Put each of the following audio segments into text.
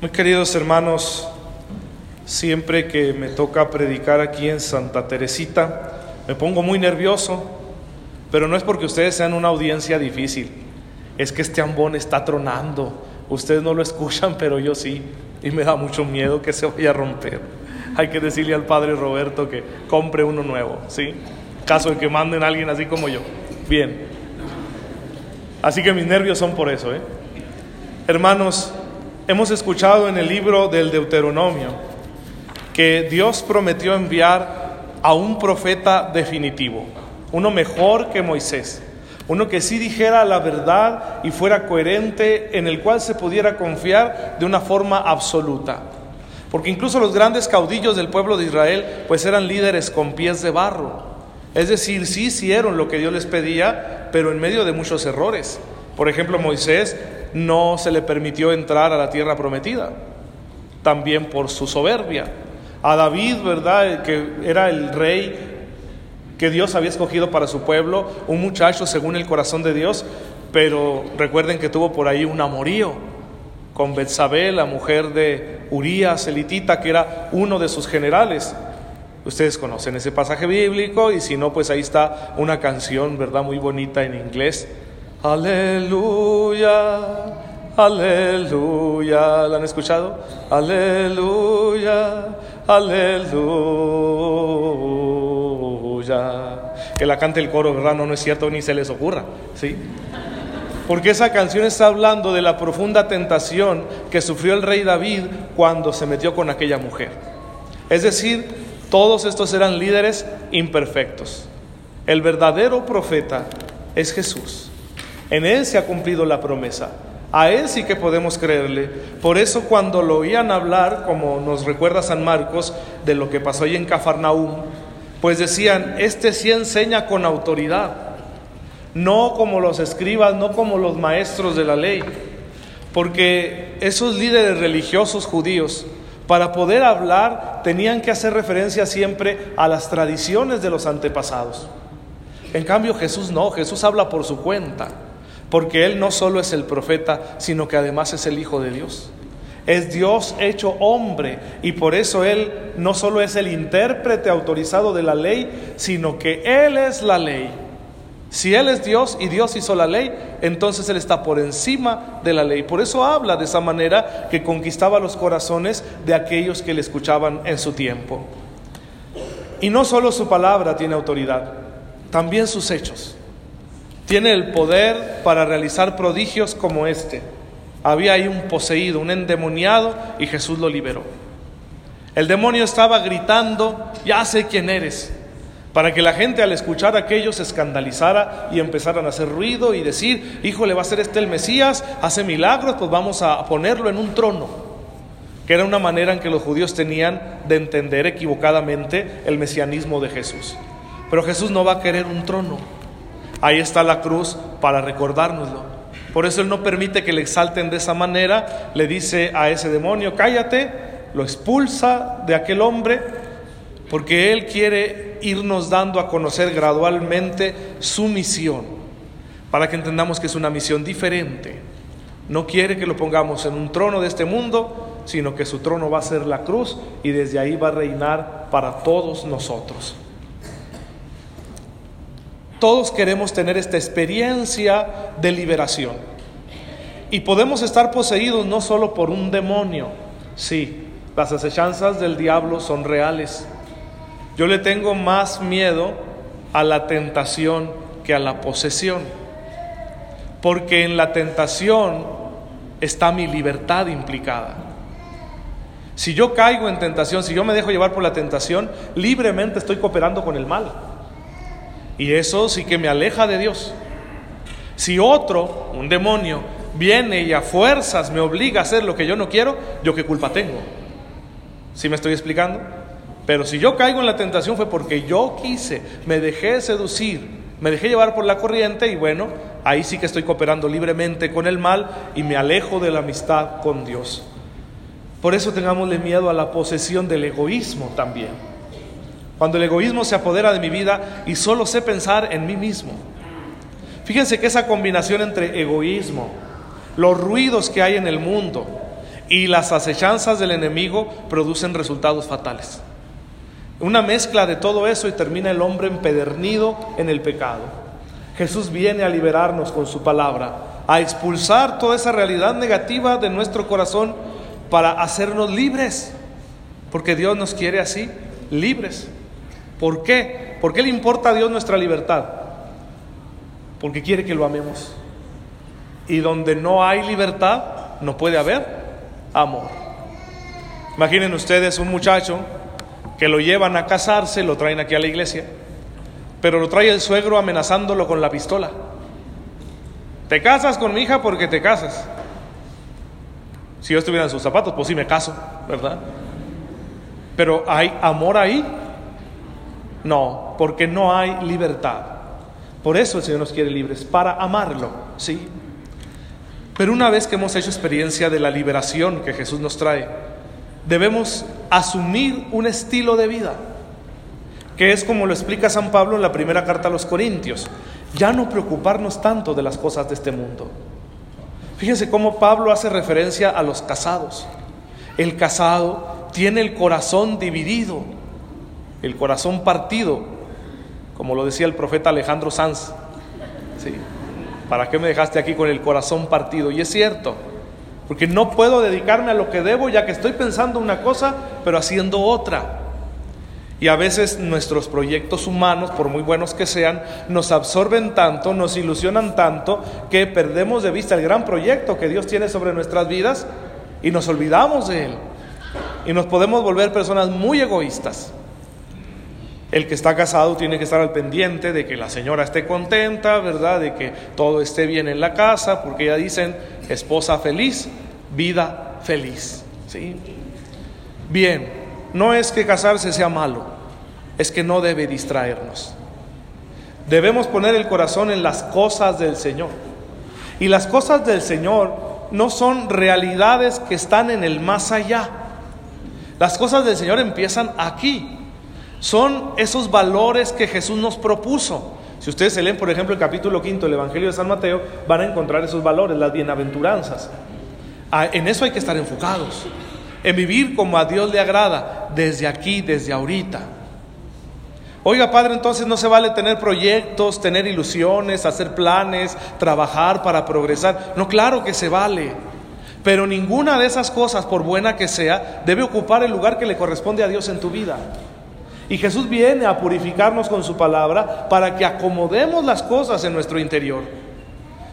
Muy queridos hermanos, siempre que me toca predicar aquí en Santa Teresita, me pongo muy nervioso, pero no es porque ustedes sean una audiencia difícil, es que este ambón está tronando. Ustedes no lo escuchan, pero yo sí, y me da mucho miedo que se vaya a romper. Hay que decirle al padre Roberto que compre uno nuevo, ¿sí? Caso de que manden a alguien así como yo. Bien. Así que mis nervios son por eso, ¿eh? Hermanos, Hemos escuchado en el libro del Deuteronomio que Dios prometió enviar a un profeta definitivo, uno mejor que Moisés, uno que sí dijera la verdad y fuera coherente, en el cual se pudiera confiar de una forma absoluta. Porque incluso los grandes caudillos del pueblo de Israel pues eran líderes con pies de barro. Es decir, sí hicieron lo que Dios les pedía, pero en medio de muchos errores. Por ejemplo, Moisés no se le permitió entrar a la tierra prometida, también por su soberbia. A David, ¿verdad? Que era el rey que Dios había escogido para su pueblo, un muchacho según el corazón de Dios, pero recuerden que tuvo por ahí un amorío con Betsabé, la mujer de Urías, elitita, que era uno de sus generales. Ustedes conocen ese pasaje bíblico y si no, pues ahí está una canción, ¿verdad? Muy bonita en inglés Aleluya, aleluya. ¿La han escuchado? Aleluya, aleluya. Que la cante el coro, ¿verdad? No, no es cierto, ni se les ocurra, ¿sí? Porque esa canción está hablando de la profunda tentación que sufrió el rey David cuando se metió con aquella mujer. Es decir, todos estos eran líderes imperfectos. El verdadero profeta es Jesús. En Él se ha cumplido la promesa. A Él sí que podemos creerle. Por eso cuando lo oían hablar, como nos recuerda San Marcos, de lo que pasó ahí en Cafarnaúm, pues decían, este sí enseña con autoridad, no como los escribas, no como los maestros de la ley, porque esos líderes religiosos judíos, para poder hablar, tenían que hacer referencia siempre a las tradiciones de los antepasados. En cambio Jesús no, Jesús habla por su cuenta porque Él no solo es el profeta, sino que además es el Hijo de Dios. Es Dios hecho hombre y por eso Él no solo es el intérprete autorizado de la ley, sino que Él es la ley. Si Él es Dios y Dios hizo la ley, entonces Él está por encima de la ley. Por eso habla de esa manera que conquistaba los corazones de aquellos que le escuchaban en su tiempo. Y no solo su palabra tiene autoridad, también sus hechos. Tiene el poder para realizar prodigios como este. Había ahí un poseído, un endemoniado, y Jesús lo liberó. El demonio estaba gritando, ya sé quién eres, para que la gente al escuchar aquello se escandalizara y empezaran a hacer ruido y decir, híjole, va a ser este el Mesías, hace milagros, pues vamos a ponerlo en un trono, que era una manera en que los judíos tenían de entender equivocadamente el mesianismo de Jesús. Pero Jesús no va a querer un trono, Ahí está la cruz para recordárnoslo. Por eso Él no permite que le exalten de esa manera. Le dice a ese demonio, cállate, lo expulsa de aquel hombre, porque Él quiere irnos dando a conocer gradualmente su misión, para que entendamos que es una misión diferente. No quiere que lo pongamos en un trono de este mundo, sino que su trono va a ser la cruz y desde ahí va a reinar para todos nosotros. Todos queremos tener esta experiencia de liberación. Y podemos estar poseídos no solo por un demonio. Sí, las acechanzas del diablo son reales. Yo le tengo más miedo a la tentación que a la posesión. Porque en la tentación está mi libertad implicada. Si yo caigo en tentación, si yo me dejo llevar por la tentación, libremente estoy cooperando con el mal. Y eso sí que me aleja de Dios. Si otro, un demonio, viene y a fuerzas me obliga a hacer lo que yo no quiero, ¿yo qué culpa tengo? ¿Sí me estoy explicando? Pero si yo caigo en la tentación fue porque yo quise, me dejé seducir, me dejé llevar por la corriente y bueno, ahí sí que estoy cooperando libremente con el mal y me alejo de la amistad con Dios. Por eso tengámosle miedo a la posesión del egoísmo también. Cuando el egoísmo se apodera de mi vida y solo sé pensar en mí mismo. Fíjense que esa combinación entre egoísmo, los ruidos que hay en el mundo y las acechanzas del enemigo producen resultados fatales. Una mezcla de todo eso y termina el hombre empedernido en el pecado. Jesús viene a liberarnos con su palabra, a expulsar toda esa realidad negativa de nuestro corazón para hacernos libres, porque Dios nos quiere así, libres. ¿Por qué? ¿Por qué le importa a Dios nuestra libertad? Porque quiere que lo amemos. Y donde no hay libertad, no puede haber amor. Imaginen ustedes un muchacho que lo llevan a casarse, lo traen aquí a la iglesia, pero lo trae el suegro amenazándolo con la pistola. Te casas con mi hija porque te casas. Si yo estuviera en sus zapatos, pues sí me caso, ¿verdad? Pero ¿hay amor ahí? No, porque no hay libertad. Por eso el Señor nos quiere libres, para amarlo, ¿sí? Pero una vez que hemos hecho experiencia de la liberación que Jesús nos trae, debemos asumir un estilo de vida, que es como lo explica San Pablo en la primera carta a los Corintios, ya no preocuparnos tanto de las cosas de este mundo. Fíjense cómo Pablo hace referencia a los casados. El casado tiene el corazón dividido, el corazón partido, como lo decía el profeta Alejandro Sanz. ¿Sí? ¿Para qué me dejaste aquí con el corazón partido? Y es cierto, porque no puedo dedicarme a lo que debo ya que estoy pensando una cosa, pero haciendo otra. Y a veces nuestros proyectos humanos, por muy buenos que sean, nos absorben tanto, nos ilusionan tanto, que perdemos de vista el gran proyecto que Dios tiene sobre nuestras vidas y nos olvidamos de Él. Y nos podemos volver personas muy egoístas. El que está casado tiene que estar al pendiente de que la señora esté contenta, ¿verdad? De que todo esté bien en la casa, porque ya dicen, esposa feliz, vida feliz. ¿sí? Bien, no es que casarse sea malo, es que no debe distraernos. Debemos poner el corazón en las cosas del Señor. Y las cosas del Señor no son realidades que están en el más allá. Las cosas del Señor empiezan aquí, son esos valores que Jesús nos propuso. Si ustedes se leen, por ejemplo, el capítulo quinto del Evangelio de San Mateo, van a encontrar esos valores, las bienaventuranzas. Ah, en eso hay que estar enfocados, en vivir como a Dios le agrada, desde aquí, desde ahorita. Oiga, Padre, entonces no se vale tener proyectos, tener ilusiones, hacer planes, trabajar para progresar. No, claro que se vale. Pero ninguna de esas cosas, por buena que sea, debe ocupar el lugar que le corresponde a Dios en tu vida. Y Jesús viene a purificarnos con su palabra para que acomodemos las cosas en nuestro interior.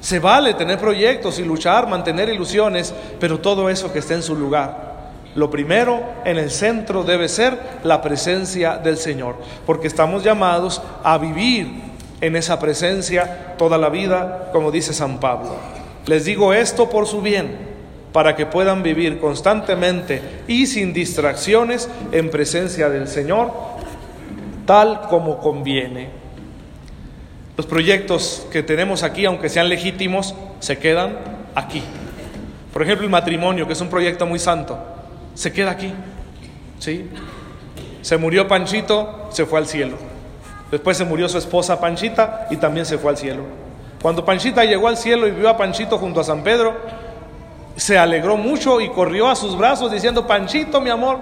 Se vale tener proyectos y luchar, mantener ilusiones, pero todo eso que esté en su lugar. Lo primero en el centro debe ser la presencia del Señor, porque estamos llamados a vivir en esa presencia toda la vida, como dice San Pablo. Les digo esto por su bien, para que puedan vivir constantemente y sin distracciones en presencia del Señor, tal como conviene. Los proyectos que tenemos aquí, aunque sean legítimos, se quedan aquí. Por ejemplo, el matrimonio, que es un proyecto muy santo, se queda aquí. ¿Sí? Se murió Panchito, se fue al cielo. Después se murió su esposa Panchita y también se fue al cielo. Cuando Panchita llegó al cielo y vio a Panchito junto a San Pedro, se alegró mucho y corrió a sus brazos diciendo, Panchito, mi amor,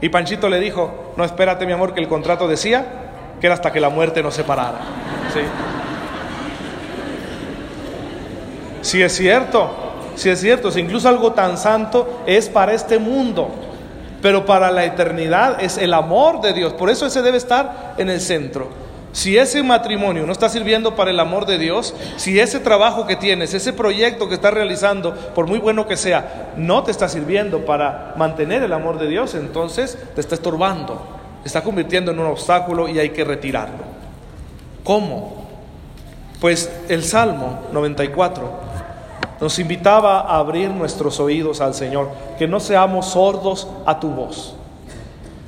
y Panchito le dijo, no espérate mi amor, que el contrato decía que era hasta que la muerte nos separara. ¿Sí? Si es cierto, si es cierto, si incluso algo tan santo es para este mundo, pero para la eternidad es el amor de Dios. Por eso ese debe estar en el centro. Si ese matrimonio no está sirviendo para el amor de Dios, si ese trabajo que tienes, ese proyecto que estás realizando, por muy bueno que sea, no te está sirviendo para mantener el amor de Dios, entonces te está estorbando, te está convirtiendo en un obstáculo y hay que retirarlo. ¿Cómo? Pues el Salmo 94 nos invitaba a abrir nuestros oídos al Señor, que no seamos sordos a tu voz.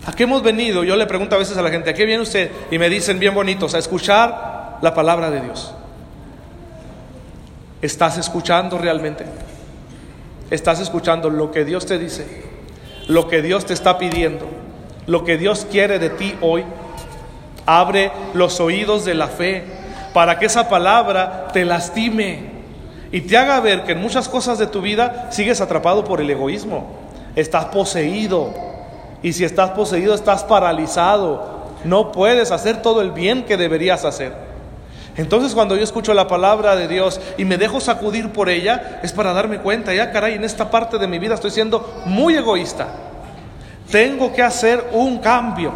¿A qué hemos venido? Yo le pregunto a veces a la gente, ¿a qué viene usted? Y me dicen bien bonitos, a escuchar la palabra de Dios. ¿Estás escuchando realmente? ¿Estás escuchando lo que Dios te dice? Lo que Dios te está pidiendo? Lo que Dios quiere de ti hoy? Abre los oídos de la fe para que esa palabra te lastime y te haga ver que en muchas cosas de tu vida sigues atrapado por el egoísmo. Estás poseído. Y si estás poseído, estás paralizado. No puedes hacer todo el bien que deberías hacer. Entonces cuando yo escucho la palabra de Dios y me dejo sacudir por ella, es para darme cuenta, ya caray, en esta parte de mi vida estoy siendo muy egoísta. Tengo que hacer un cambio.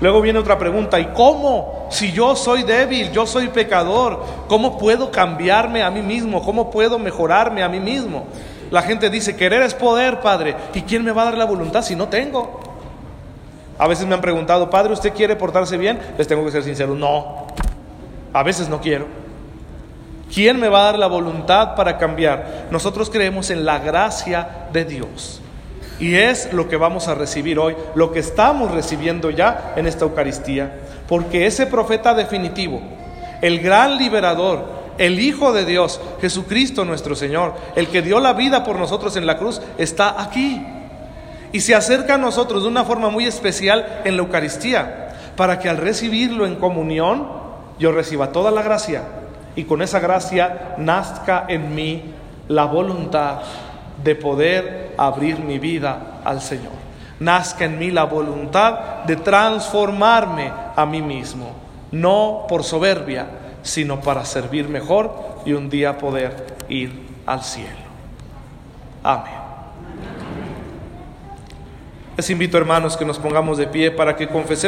Luego viene otra pregunta, ¿y cómo? Si yo soy débil, yo soy pecador, ¿cómo puedo cambiarme a mí mismo? ¿Cómo puedo mejorarme a mí mismo? La gente dice, querer es poder, Padre. ¿Y quién me va a dar la voluntad si no tengo? A veces me han preguntado, Padre, ¿usted quiere portarse bien? Les tengo que ser sincero, no. A veces no quiero. ¿Quién me va a dar la voluntad para cambiar? Nosotros creemos en la gracia de Dios. Y es lo que vamos a recibir hoy, lo que estamos recibiendo ya en esta Eucaristía. Porque ese profeta definitivo, el gran liberador, el Hijo de Dios, Jesucristo nuestro Señor, el que dio la vida por nosotros en la cruz, está aquí. Y se acerca a nosotros de una forma muy especial en la Eucaristía, para que al recibirlo en comunión, yo reciba toda la gracia y con esa gracia nazca en mí la voluntad de poder abrir mi vida al Señor. Nazca en mí la voluntad de transformarme a mí mismo, no por soberbia, sino para servir mejor y un día poder ir al cielo. Amén. Les invito hermanos que nos pongamos de pie para que confesemos.